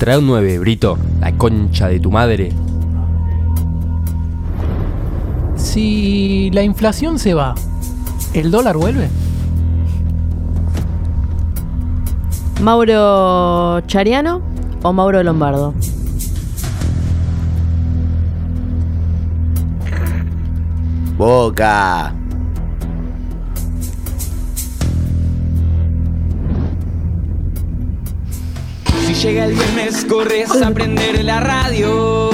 Trae un 9, Brito. La concha de tu madre. Si la inflación se va, ¿el dólar vuelve? ¿Mauro Chariano o Mauro Lombardo? Boca. Llega el viernes, corres a prender la radio.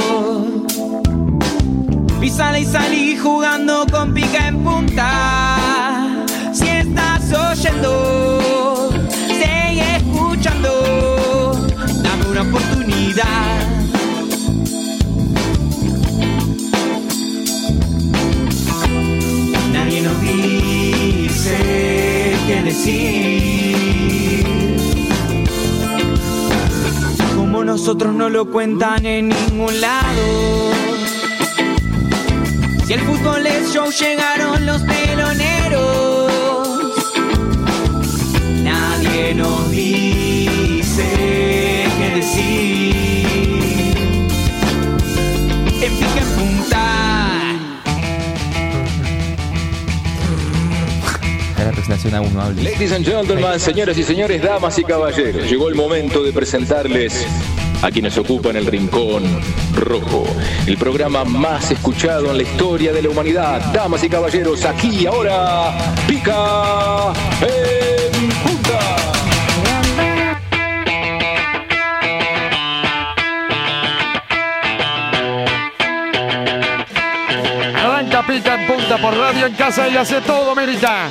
Y y salí jugando con pica en punta. Si estás oyendo, sigue escuchando. Dame una oportunidad. Nadie nos dice qué decir. Nosotros no lo cuentan en ningún lado. Si el fútbol es show, llegaron los peloneros. Nadie nos dice qué decir. En pica en punta. Es la presentación a uno hable. Ladies and gentlemen, señoras y señores, damas y caballeros, llegó el momento de presentarles a quienes ocupan el rincón rojo, el programa más escuchado en la historia de la humanidad. Damas y caballeros, aquí ahora, pica en punta. Arranca pica en punta por radio en casa y hace todo, Merita.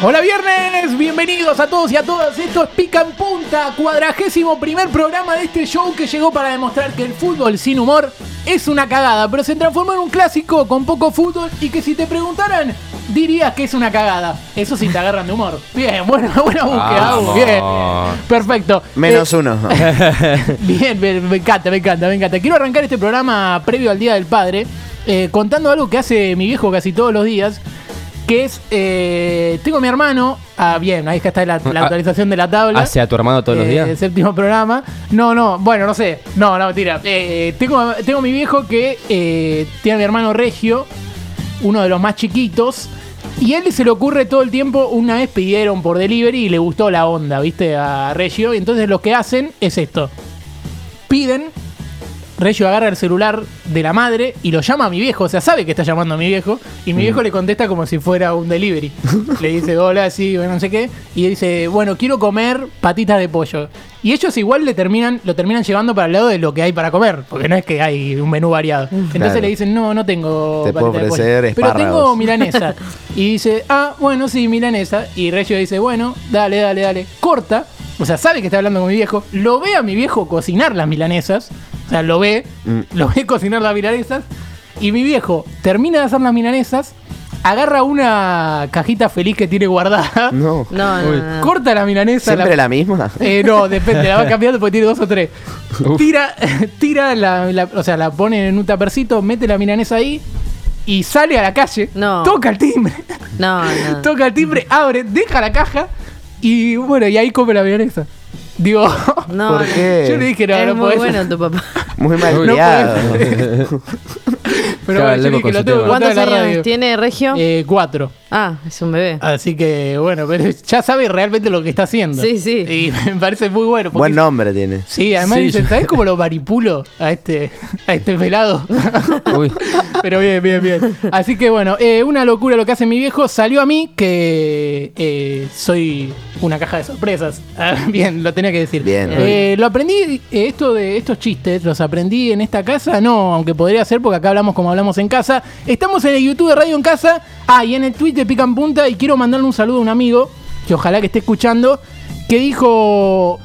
Hola viernes, bienvenidos a todos y a todas. Esto es Pica en Punta, cuadragésimo primer programa de este show que llegó para demostrar que el fútbol sin humor es una cagada, pero se transformó en un clásico con poco fútbol y que si te preguntaran, dirías que es una cagada. Eso sí te agarran de humor. Bien, buena, buena búsqueda, Vamos. bien. Perfecto. Menos Eh, uno. Bien, me, me encanta, me encanta, me encanta. Quiero arrancar este programa previo al Día del Padre eh, contando algo que hace mi viejo casi todos los días, que es, eh, tengo a mi hermano, ah, bien, ahí está la, la Ah, actualización de la tabla. ¿Hace a tu hermano todos los Eh, días? El séptimo programa. No, no, bueno, no sé. No, no, mentira. Eh, tengo, tengo a mi viejo que tiene a mi hermano Regio, uno de los más chiquitos. Y a él se le ocurre todo el tiempo, una vez pidieron por delivery y le gustó la onda, ¿viste? A Regio. Y entonces lo que hacen es esto. Piden, Regio agarra el celular de la madre y lo llama a mi viejo. O sea, sabe que está llamando a mi viejo. Y mi viejo le contesta como si fuera un delivery. le dice, hola, sí, bueno, no sé qué. Y dice, bueno, quiero comer patitas de pollo. Y ellos igual le terminan, lo terminan llevando para el lado de lo que hay para comer. Porque no es que hay un menú variado. Entonces Claro. le dicen, no, no tengo Te puedo patitas de pollo, ofrecer Pero tengo espárragos". milanesa. y dice, ah, bueno, sí, milanesa. Y Regio dice, bueno, dale, dale, dale. Corta. O sea, sabe que está hablando con mi viejo. Lo ve a mi viejo cocinar las milanesas. O sea, lo ve. Lo ve cocinar las milanesas. Y mi viejo termina de hacer las milanesas. Agarra una cajita feliz que tiene guardada. No. No, no, no. Corta la milanesa. ¿Siempre la misma? Eh, no, depende, la va cambiando porque tiene dos o tres. Tira, tira la, la- o sea, la pone en un tapercito, mete la milanesa ahí y sale a la calle. No. Toca el timbre. No, no. Toca el timbre, abre, deja la caja y bueno, y ahí come la milanesa. Digo, No, ¿Por qué? yo le dije, no, es no muy podés. bueno tu papá. Muy mal No. Pero Claro, bueno, lo tengo que ¿Cuántos en la radio. años tiene Regio? Eh, cuatro. ah, es un bebé. Así que bueno, pero ya sabe realmente lo que está haciendo. Sí, sí. Y me parece muy bueno. porque Buen nombre tiene. Sí, además Sí, dicen, yo- ¿sabes cómo lo manipulo a este, a este pelado? Uy. Pero bien, bien, bien. Así que bueno, eh, una locura lo que hace mi viejo. Salió a mí que eh, soy una caja de sorpresas. Ah, bien, lo tenía que decir. Bien. Eh, lo aprendí, eh, esto de estos chistes, los aprendí en esta casa. No, aunque podría ser porque acá hablamos como hablamos en casa. Estamos en el YouTube de Radio en Casa. Ah, y en el de Pican Punta. Y quiero mandarle un saludo a un amigo que ojalá que esté escuchando. Que dijo.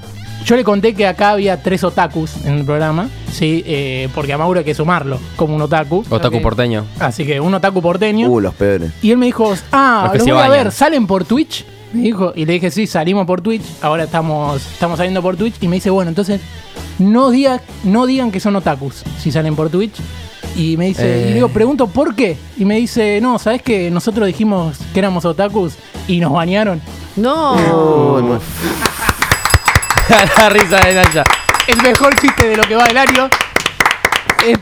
Yo le conté que acá había tres otakus en el programa, sí, eh, porque a Mauro hay que sumarlo como un otaku. Otaku porteño. Así que un otaku porteño. Uh, los peores. Y él me dijo, ah, Los que lo se voy a bañan. ver, ¿salen por Twitch? Me dijo, y le dije, sí, salimos por Twitch, ahora estamos, estamos saliendo por Twitch. Y me dice, bueno, entonces, no, diga, no digan que son otakus si salen por Twitch. Y me dice, y Eh. le digo, pregunto, ¿por qué? Y me dice, no, ¿sabes que nosotros dijimos que éramos otakus y nos bañaron? No. Uy, muy- la risa de Nacha. El mejor chiste de lo que va del año.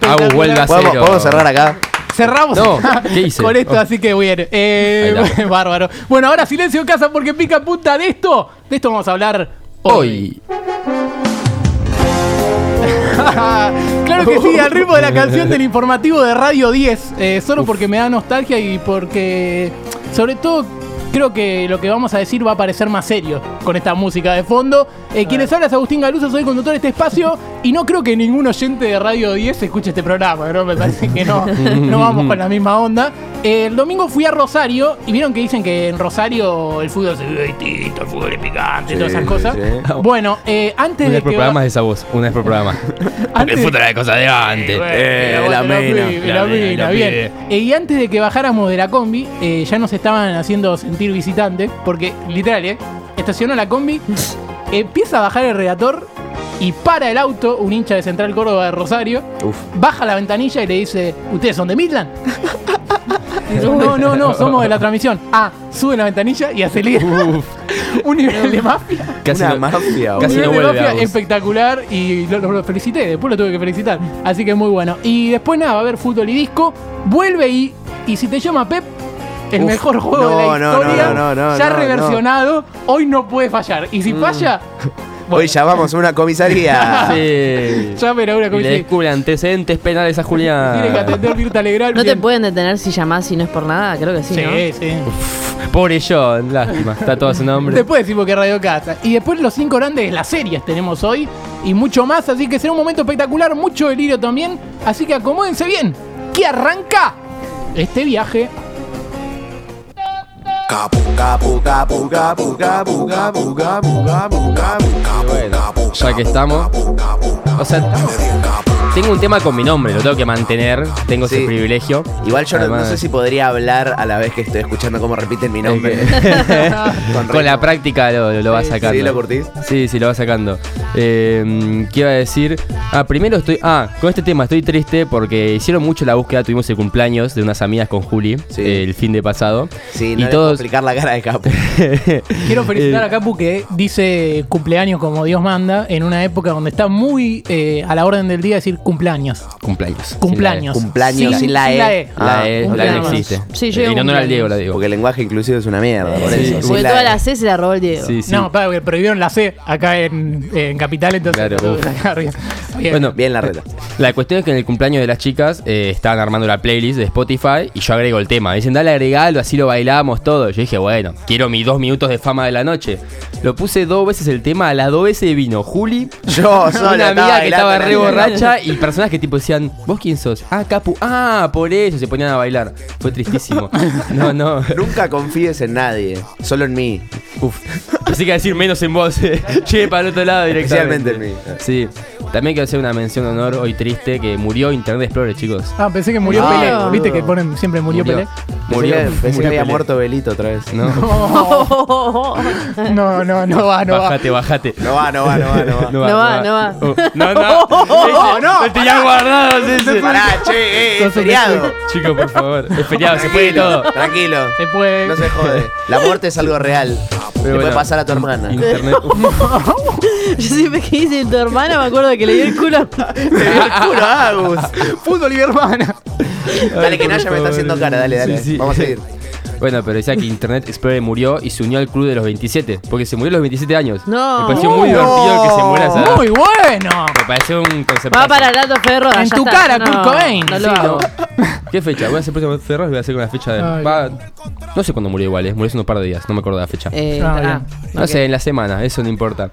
Agus, vuelve a ¿Podemos, cero. podemos cerrar acá? Cerramos No, ¿qué hice? con esto, Oh. así que bien. Eh, bárbaro. Bueno, ahora silencio en casa porque pica punta de esto. De esto vamos a hablar hoy. Hoy. claro que sí, al ritmo de la canción del informativo de Radio 10. eh, solo porque me da nostalgia y porque, sobre todo, creo que lo que vamos a decir va a parecer más serio con esta música de fondo. Eh, quienes habla es Agustín Galuso, soy conductor de este espacio y no creo que ningún oyente de Radio 10 escuche este programa, ¿no? Me parece que no, no vamos con la misma onda. Eh, el domingo fui a Rosario y vieron que dicen que en Rosario el fútbol se vive distinto, el fútbol es picante, todas esas Sí, cosas. sí. Bueno, eh, antes Una de vez por que... programa es esa voz, una vez por programa. Antes- el fútbol era cosa de antes. Eh, la mina. La mina, bien. y antes de que bajáramos de la combi, ya nos estaban haciendo sentir visitantes, porque literal, ¿eh? Estacionó la combi, empieza a bajar el redactor y para el auto un hincha de Central Córdoba de Rosario, Uf. baja la ventanilla y le dice, ¿ustedes son de Midland? No, no, no, somos de la transmisión. Ah, sube la ventanilla y acelera. un nivel de mafia. Casi Una no- mafia, Casi Un no nivel de vuelve mafia espectacular y lo, lo- lo felicité, después lo tuve que felicitar. Así que muy bueno. Y después nada, va a haber fútbol y disco. Vuelve y, y si te llama Pep, el Uf, mejor juego de la no, historia, no, no, no, ya no, reversionado, hoy no puede fallar. Y Mm. si falla, Hoy llamamos a una comisaría. Sí. llamen a una Y le descubre antecedentes penales a Tiene que Julián. atender Mirta Legrand. ¿No te pueden detener si llamás si no es por nada? Creo que sí, Sí, ¿no? sí. Pobre John, lástima. Está todo a su nombre. Después decimos que Radio Casa. Y después los cinco grandes de las series tenemos hoy. Y mucho más. Así que será un momento espectacular. Mucho delirio también. Así que acomódense bien. Que arranca este viaje. Capu, capu, capu, capu, capu, capu, capu, capu, capu, Bueno, ya que estamos. O sea, tengo un tema con mi nombre, lo tengo que mantener. Tengo Sí. ese privilegio. Igual yo no- sé si podría hablar a la vez que estoy escuchando cómo repiten mi nombre. Con Con la práctica lo, lo, sacando. ¿Sí lo curtís? Sí, sí, lo va sacando. Eh, ¿Qué iba a decir? Ah, primero estoy. Ah, con este tema estoy triste porque hicieron mucho la búsqueda. Tuvimos el cumpleaños de unas amigas con Juli Sí. eh, el fin de pasado. Sí, y no puedo todos. explicar la cara de Capu. Quiero felicitar Eh, a Capu que dice cumpleaños como Dios manda. En una época donde está muy eh, a la orden del día decir cumpleaños. Cumpleaños. Cumpleaños. Cumpleaños, sin la E. La Ah, E, la E no existe. Sí, yo en digo honor al cumpleaños. Diego la digo. Porque el lenguaje inclusivo es una mierda, por Sí, eso. Porque la toda E. la C se la robó el Diego. Sí, sí. No, para que prohibieron la C acá en, en Capital, entonces Claro, bien. Bueno, Bien la reta. La cuestión es que en el cumpleaños de las chicas eh, estaban armando la playlist de Spotify y yo agrego el tema. Dicen, dale agregalo, así lo bailamos todo. Yo dije, bueno, quiero mis dos minutos de fama de la noche. Lo puse dos veces el tema, a las dos veces vino Juli, Yo una amiga que estaba re borracha y personas que tipo decían, ¿vos quién sos? Ah, Capu, ah, por eso se ponían a bailar. Fue tristísimo. No, no. Nunca confíes en nadie, solo en mí. Uf. Pensé que decir menos en vos. Che, para el otro lado directamente. Especialmente en mí. Sí. También quiero hacer una mención de honor hoy triste que murió Internet Explorer, chicos. Ah, pensé que murió Ah, Pelé. boludo. Viste que ponen siempre murió, Murió. Pelé. Murió. Pensé que, murió había Pelé. muerto Belito otra vez. No. No, no, no va, no va. bajate, bajate. No va, no va, no va, no va. No va, no va. Oh, no, no. No, no, Lo tenía guardado ese. Pará, che, eh, es Sos un feriado. Chicos, por favor. Es feriado, se puede todo. Tranquilo. Se puede. No se jode. La muerte es algo real. Le puede pasar a tu hermana. Internet. Yo siempre que dice tu hermana me acuerdo que le dio el culo. Te dio el culo, Agus. Fútbol y mi hermana. Dale, que Naya me está haciendo cara. Dale, dale. Vamos a seguir. Bueno, pero decía que Internet Explorer murió y se unió al club de los 27. Porque se murió a los 27 años. No. Me pareció muy divertido que se muera esa edad. Muy bueno. Me pareció un concepto. Va para el dato Ferro. En tu está. cara, No, Kurt Cobain. No Sí, lo hago. ¿Qué fecha? Voy a hacer próximo Ferros y voy a hacer con la fecha de. Ay, va- no sé cuándo murió igual, eh. murió hace un par de días, no me acuerdo la fecha. Eh, Ah, ah. No ok. sé, en la semana, eso no importa.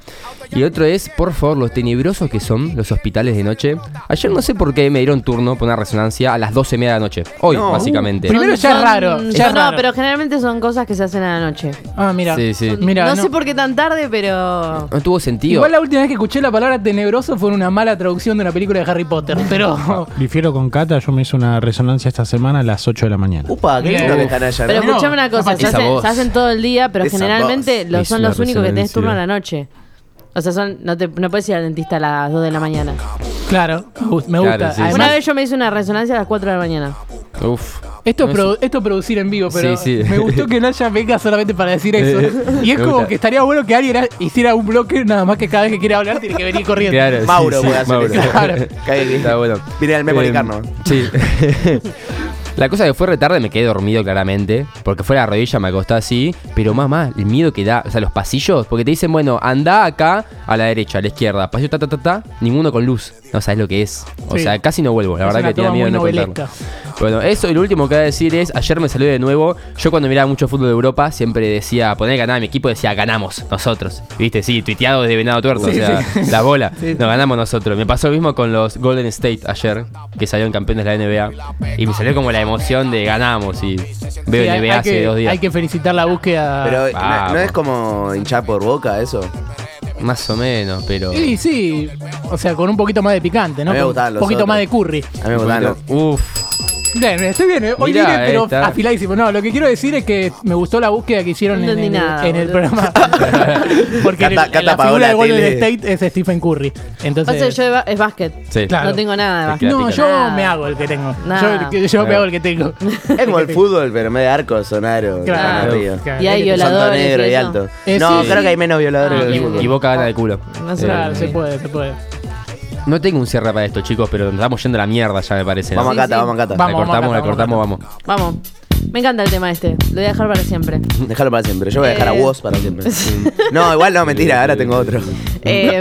Y otro es, por favor, los tenebrosos que son los hospitales de noche. Ayer no sé por qué me dieron turno por una resonancia a las 12 y media de la noche. Hoy, No. básicamente. Primero ya es raro, ya es no, raro. pero generalmente son cosas que se hacen a la noche. Ah, mira. Sí, sí. Mira, no, no. sé por qué tan tarde, pero. No tuvo sentido. Igual la última vez que escuché la palabra tenebroso fue en una mala traducción de una película de Harry Potter. Pero. Difiero con Cata, yo me hice una resonancia esta semana a las 8 de la mañana. Upa, qué lindo que está Naya, Pero ¿no? Escuchame una cosa, se, hacen, voz. se hacen todo el día, pero Esa generalmente voz. son los únicos que tenés turno a la noche. O sea, son, no, te, no puedes ir al dentista a las 2 de la mañana. Claro, me gusta. me gusta. Claro, sí, Además, Una vez yo me hice una resonancia a las 4 de la mañana. Uf. Esto es, No produ- esto es producir en vivo, pero Sí, sí. me gustó que Naya venga solamente para decir eso. Y es como que estaría bueno que alguien hiciera un bloque nada más que cada vez que quiere hablar tiene que venir corriendo. Claro, Mauro sí, puede hacer Mauro. Claro. Está bueno. Viene al memory Eh, card, ¿no? Sí. La cosa que fue retarde me quedé dormido claramente, porque fue la rodilla, me acosté así, pero mamá, el miedo que da, o sea, los pasillos, porque te dicen, bueno, anda acá a la derecha, a la izquierda, pasillo ta ta ta ta, ninguno con luz, no sabes lo que es. O Sí. sea, casi no vuelvo, la Es verdad que tenía miedo de no contarlo. Bueno, eso y lo último que voy a decir es, ayer me salió de nuevo, yo cuando miraba mucho fútbol de Europa siempre decía, poner que ganaba mi equipo, decía, ganamos nosotros. ¿Viste? Sí, tuiteado desde Venado Tuerto, o sea, la bola, nos ganamos nosotros. Me pasó lo mismo con los Golden State ayer, que salieron campeones de la NBA, y me salió como la emoción de ganamos y veo Sí, hay- NBA hay hace que- dos días. Hay que felicitar la búsqueda. Pero ¿no- vamos. ¿no es como hinchar por boca eso? Más o menos, pero... Sí, sí. O sea, con un poquito más de picante, ¿no? A mí me Con gustaban un poquito otros. más de curry. A mí me gustan los- Uf, Bien, estoy bien. eh. Hoy Mirá vine, pero esta. afiladísimo. No, lo que quiero decir es que me gustó la búsqueda que hicieron No en, entendí el, nada, en el boludo. programa. Porque Cata- el- Cata la apagó figura la de Golden tele. State es Stephen Curry. Entonces, Pasa que yo de ba- es básquet. sí. Claro. No tengo nada de básquet. no, yo Nada. me hago el que tengo. Nada. Yo, yo me hago el que tengo. Es como el fútbol, pero en vez de arco son aros. Claro. Y hay violadores. Santo negro y eso. alto. Eh, no, sí, creo que hay menos violadores Ah, que el bien. fútbol. Y Boca gana de culo. No sé. Eh, Claro, se puede, se puede. No tengo un cierre para esto, chicos, pero nos estamos yendo a la mierda ya, me parece. ¿no? Vamos Sí, a Cata, sí. vamos a Cata. Vamos, la cortamos, Cata, la cortamos, vamos. Vamos. Me encanta el tema este. Lo voy a dejar para siempre. Déjalo para siempre. Yo voy a dejar a Eh. vos para siempre. no, igual no, mentira, ahora tengo otro. Eh,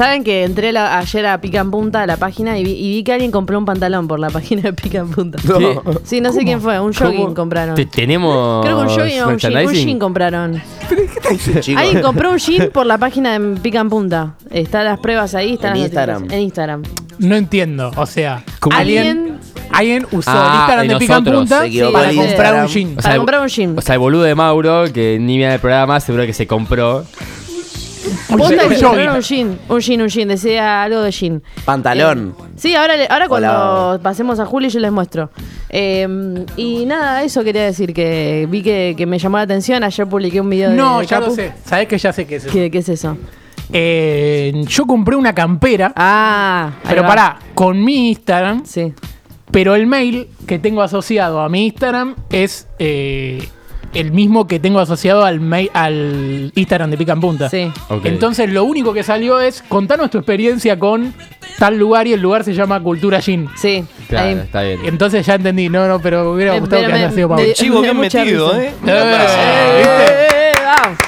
Saben que entré la- ayer a Pica en Punta a la página y vi, y vi que alguien compró un pantalón por la página de Pica en Punta. No. ¿Qué? Sí, no sé quién fue. Un jogging compraron. Te- tenemos. Creo que un jogging o un jean, un jean compraron. Chicos, Alguien compró un jean por la página de Pica en Punta. Están las pruebas ahí, están En las Instagram. En Instagram. No entiendo. O sea, ¿Cómo? alguien, alguien usó Ah, el Instagram de Pica en. Punta para comprar un jean. Para comprar un jean. O sea, el boludo de Mauro, que ni mira el programa, seguro que se compró. Un compraron jogging. un jean. Un jean, un jean. Decía algo de jean. Pantalón. Eh, sí, ahora, le- ahora cuando Hola. pasemos a Juli yo les muestro. Eh, y nada, eso quería decir, que vi que, que me llamó la atención. Ayer publiqué un video de No, de ya lo Capu. sé. Sabés que ya sé qué es eso. ¿Qué, qué es eso? Eh, yo compré una campera, Ah, ahí pero va. pará, con mi Instagram, Sí. pero el mail que tengo asociado a mi Instagram es eh, el mismo que tengo asociado al mail, al Instagram de Pica en Punta. Sí. Entonces lo único que salió es contanos tu experiencia con tal lugar y el lugar se llama Cultura Gin. Sí. Claro, ahí. está bien. Entonces ya entendí, no, no, pero me hubiera Eh, gustado pero que me- haya sido me- Mauro. me dio mucha risa. Eh, Eh, eh, vamos.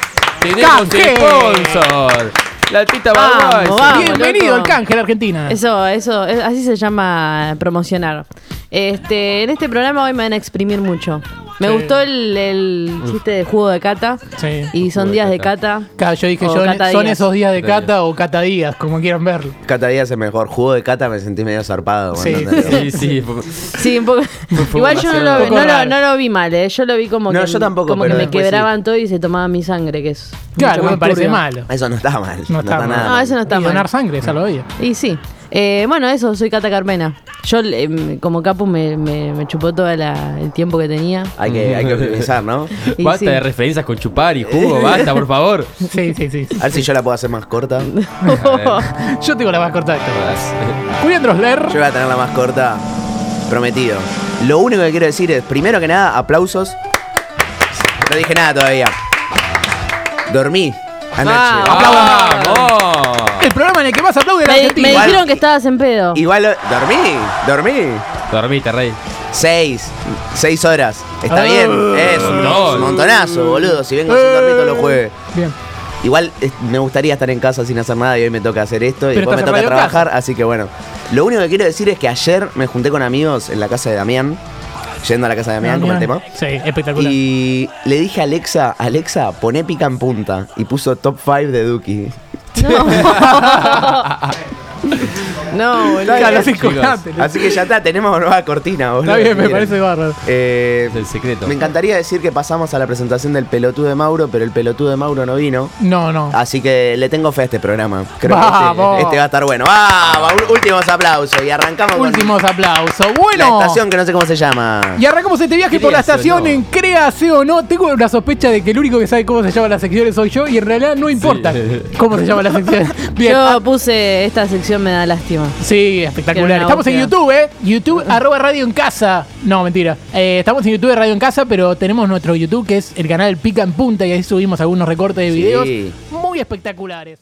Tenemos sponsor. La tita Vamos, vamos. Bienvenido loco. al canje la Argentina. Eso, eso, es- así se llama promocionar. Este, en este programa hoy me van a exprimir mucho. Me Sí. gustó el, el chiste de jugo de cata. Sí. Y son Jugo de días de cata. Claro, yo dije, O yo, Cata son Díaz. esos días de Díaz. cata o cata días, como quieran verlo. Cata Díaz es mejor. Jugo de Cata me sentí medio zarpado. Sí. cuando Sí, sí. fue- Sí, un poco. fue Igual yo no demasiado- lo, Un poco no, lo, raro. no lo vi mal, ¿eh? Yo lo vi como No, que, yo tampoco, como que pero me después quebraban todo y se tomaban mi sangre, que es. Claro, mucho no me más parece turbio. malo. Eso no está mal. No está mal. nada. No, mal. eso no está y donar mal. sangre, esa lo veía. Y sí. Eh, bueno, eso, soy Cata Carmena. Yo, eh, como Capu, me, me, me chupó todo el tiempo que tenía. Hay que, hay que optimizar, ¿no? Y Basta sí. de referencias con chupar y jugo, basta, por favor. Sí, sí, sí. A ver si yo la puedo hacer más corta. Yo tengo la más corta de todas. Julián Drosler. Yo voy a tener la más corta. Prometido. Lo único que quiero decir es, primero que nada, aplausos. No dije nada todavía. Dormí anoche. ¡Vamos! El programa en el que más aplaude la Me, Argentina. me Igual- dijeron que estabas en pedo. Igual lo- dormí, dormí. Dormite, rey. Seis, seis horas. Está Ah. bien, es un, Montón. un montonazo, boludo. Si vengo sin dormir todos los jueves. Bien. Igual es- me gustaría estar en casa sin hacer nada y hoy me toca hacer esto y Pero después me estás en toca Radio trabajar, así que bueno. Lo único que quiero decir es que ayer me junté con amigos en la casa de Damián, yendo a la casa de Damián como el tema. Sí, espectacular. Y le dije a Alexa, Alexa, poné pica en punta. Y puso top 5 de Duki. No. no, boludo. Claro, chicos. Así que ya está, tenemos nueva cortina, boludo. Está bien, me parece bárbaro. Eh, Es el secreto. me encantaría decir que pasamos a la presentación del pelotudo de Mauro, pero el pelotudo de Mauro no vino. No, no. Así que le tengo fe a este programa. Creo que Vamos. este, este va a estar bueno. ¡Vamos! Últimos aplausos. Y arrancamos Últimos aplausos. con Bueno. la estación que no sé cómo se llama. Y arrancamos este viaje por la Créase o estación no. en Créase o no. Tengo una sospecha de que el único que sabe cómo se llama la sección soy yo y en realidad no importa cómo se llama la sección. Bien. Yo puse esta sección producción me da lástima. Sí, espectacular. Estamos en. YouTube, ¿eh? YouTube, arroba Radio en Casa. No, mentira. Eh, estamos en YouTube de Radio en Casa, pero tenemos nuestro YouTube que es el canal Pica en Punta y ahí subimos algunos recortes de Sí. videos muy espectaculares.